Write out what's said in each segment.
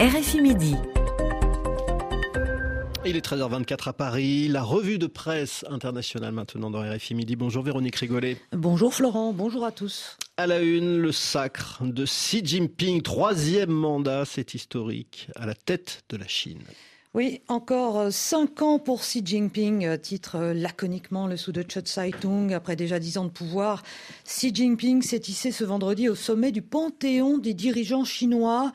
RFI Midi. Il est 13h24 à Paris, la revue de presse internationale maintenant dans RFI Midi. Bonjour Véronique Rigolet. Bonjour Florent, bonjour à tous. À la une, le sacre de Xi Jinping, troisième mandat, c'est historique, à la tête de la Chine. Oui, encore euh, cinq ans pour Xi Jinping, euh, titre euh, laconiquement le Süddeutsche Zeitung. Après déjà dix ans de pouvoir, Xi Jinping s'est hissé ce vendredi au sommet du panthéon des dirigeants chinois,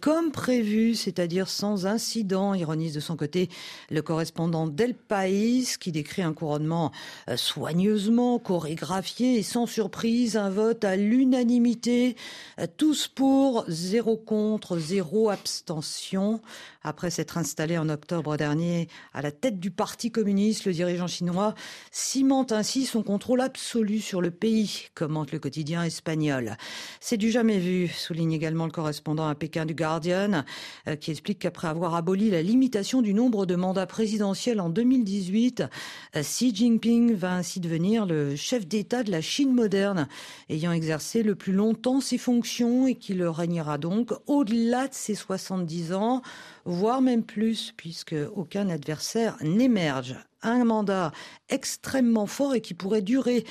comme prévu, c'est-à-dire sans incident, ironise de son côté le correspondant d'El País, qui décrit un couronnement soigneusement chorégraphié et sans surprise, un vote à l'unanimité, tous pour, zéro contre, zéro abstention. Après s'être installé en octobre dernier à la tête du Parti communiste, le dirigeant chinois cimente ainsi son contrôle absolu sur le pays, commente le quotidien espagnol. C'est du jamais vu, souligne également le correspondant à Pékin du Guardian, euh, qui explique qu'après avoir aboli la limitation du nombre de mandats présidentiels en 2018, euh, Xi Jinping va ainsi devenir le chef d'État de la Chine moderne, ayant exercé le plus longtemps ses fonctions et qui le régnera donc au-delà de ses 70 ans voire même plus, puisque aucun adversaire n'émerge. Un mandat extrêmement fort et qui pourrait durer,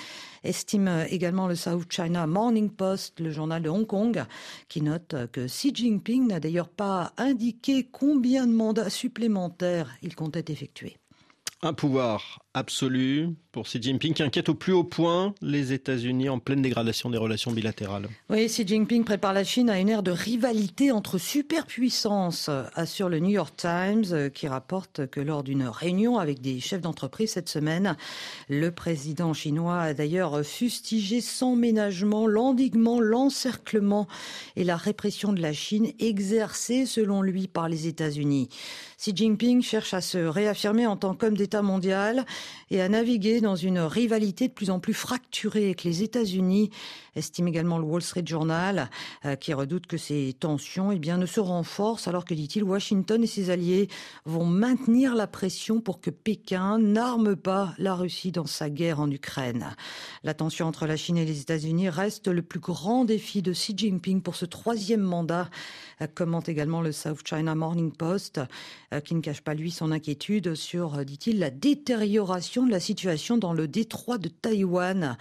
estime également le South China Morning Post, le journal de Hong Kong, qui note que Xi Jinping n'a d'ailleurs pas indiqué combien de mandats supplémentaires il comptait effectuer. Un pouvoir absolu pour Xi Jinping qui inquiète au plus haut point les États-Unis en pleine dégradation des relations bilatérales. Oui, Xi Jinping prépare la Chine à une ère de rivalité entre superpuissances, assure le New York Times, qui rapporte que lors d'une réunion avec des chefs d'entreprise cette semaine, le président chinois a d'ailleurs fustigé sans ménagement l'endiguement, l'encerclement et la répression de la Chine exercée, selon lui, par les États-Unis. Xi Jinping cherche à se réaffirmer en tant qu'homme d'État mondial et à naviguer dans une rivalité de plus en plus fracturée avec les États-Unis, estime également le Wall Street Journal, euh, qui redoute que ces tensions eh bien, ne se renforcent alors que, dit-il, Washington et ses alliés vont maintenir la pression pour que Pékin n'arme pas la Russie dans sa guerre en Ukraine. La tension entre la Chine et les États-Unis reste le plus grand défi de Xi Jinping pour ce troisième mandat, euh, commente également le South China Morning Post, euh, qui ne cache pas lui son inquiétude sur, dit-il, la détérioration de la situation dans le détroit de Taïwan.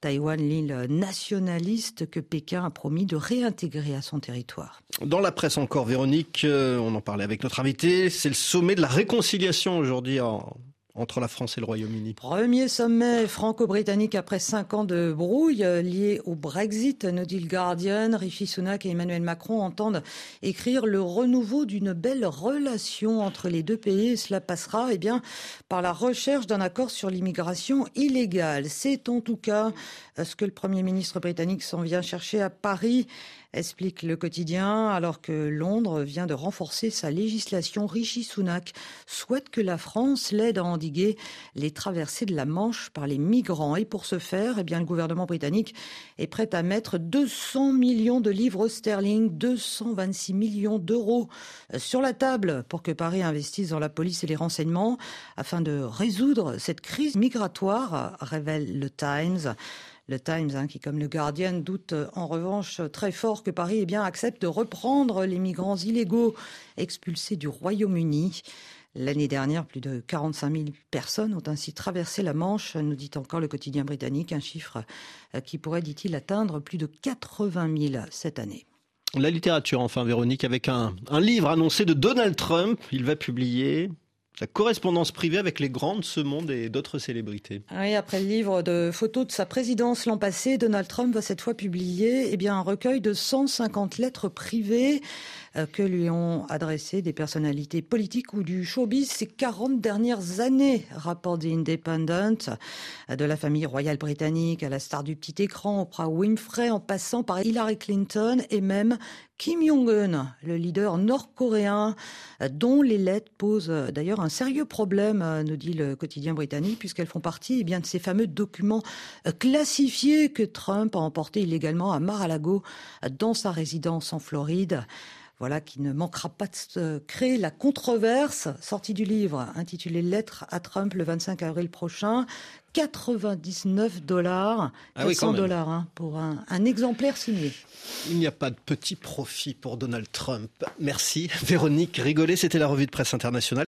Taïwan, l'île nationaliste que Pékin a promis de réintégrer à son territoire. Dans la presse encore, Véronique, euh, on en parlait avec notre invité, c'est le sommet de la réconciliation aujourd'hui en, entre la France et le Royaume-Uni. Premier sommet franco-britannique après cinq ans de brouille lié au Brexit. No Deal Guardian, Rishi Sunak et Emmanuel Macron entendent écrire le renouveau d'une belle relation entre les deux pays. cela passera eh bien, par la recherche d'un accord sur l'immigration illégale. C'est en tout cas ce que le Premier ministre britannique s'en vient chercher à Paris explique le quotidien, alors que Londres vient de renforcer sa législation. Rishi Sunak souhaite que la France l'aide à endiguer les traversées de la Manche par les migrants. Et pour ce faire, eh bien, le gouvernement britannique est prêt à mettre 200 millions de livres sterling, 226 millions d'euros sur la table pour que Paris investisse dans la police et les renseignements afin de résoudre cette crise migratoire, révèle le Times. Le Times, hein, qui comme le Guardian doute euh, en revanche très fort que Paris eh bien, accepte de reprendre les migrants illégaux expulsés du Royaume-Uni. L'année dernière, plus de 45 000 personnes ont ainsi traversé la Manche, nous dit encore le quotidien britannique, un chiffre euh, qui pourrait, dit-il, atteindre plus de 80 000 cette année. La littérature, enfin, Véronique, avec un, un livre annoncé de Donald Trump. Il va publier sa correspondance privée avec les grands de ce monde et d'autres célébrités. Oui, après le livre de photos de sa présidence l'an passé, Donald Trump va cette fois publier eh bien, un recueil de 150 lettres privées que lui ont adressées des personnalités politiques ou du showbiz ces 40 dernières années, rapporte The Independent, de la famille royale britannique à la star du petit écran, Oprah Winfrey, en passant par Hillary Clinton et même Kim Jong-un, le leader nord-coréen, dont les lettres posent d'ailleurs un sérieux problème, nous dit le quotidien britannique, puisqu'elles font partie eh bien, de ces fameux documents classifiés que Trump a emportés illégalement à Mar-a-Lago dans sa résidence en Floride. Voilà, qui ne manquera pas de créer la controverse. Sortie du livre intitulé Lettre à Trump le 25 avril prochain. 99 dollars, 400 ah dollars hein, pour un, un exemplaire signé. Il n'y a pas de petit profit pour Donald Trump. Merci. Véronique Rigolet, c'était la revue de presse internationale.